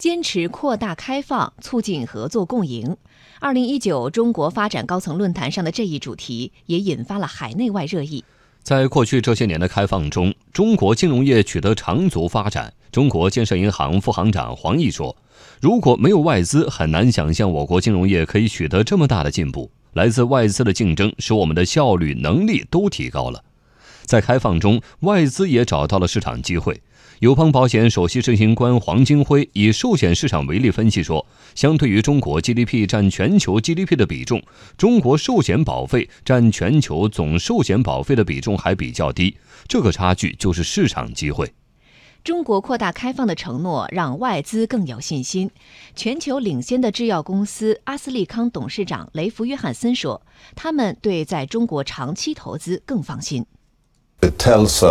坚持扩大开放，促进合作共赢。二零一九中国发展高层论坛上的这一主题也引发了海内外热议。在过去这些年的开放中，中国金融业取得长足发展。中国建设银行副行长黄毅说：“如果没有外资，很难想象我国金融业可以取得这么大的进步。来自外资的竞争，使我们的效率、能力都提高了。在开放中，外资也找到了市场机会。”友邦保险首席执行官黄金辉以寿险市场为例分析说，相对于中国 GDP 占全球 GDP 的比重，中国寿险保费占全球总寿险保费的比重还比较低，这个差距就是市场机会。中国扩大开放的承诺让外资更有信心。全球领先的制药公司阿斯利康董事长雷弗约翰森说，他们对在中国长期投资更放心。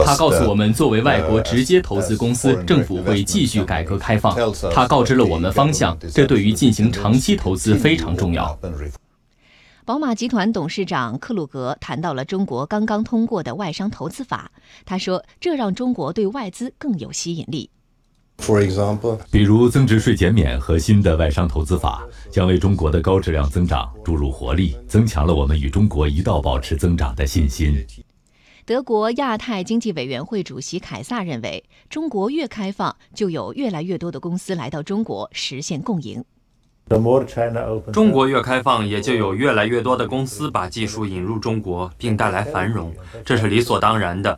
他告诉我们，作为外国直接投资公司，政府会继续改革开放。他告知了我们方向，这对于进行长期投资非常重要。宝马集团董事长克鲁格谈到了中国刚刚通过的外商投资法，他说，这让中国对外资更有吸引力。比如增值税减免和新的外商投资法，将为中国的高质量增长注入活力，增强了我们与中国一道保持增长的信心。德国亚太经济委员会主席凯撒认为，中国越开放，就有越来越多的公司来到中国实现共赢。中国越开放，也就有越来越多的公司把技术引入中国，并带来繁荣，这是理所当然的。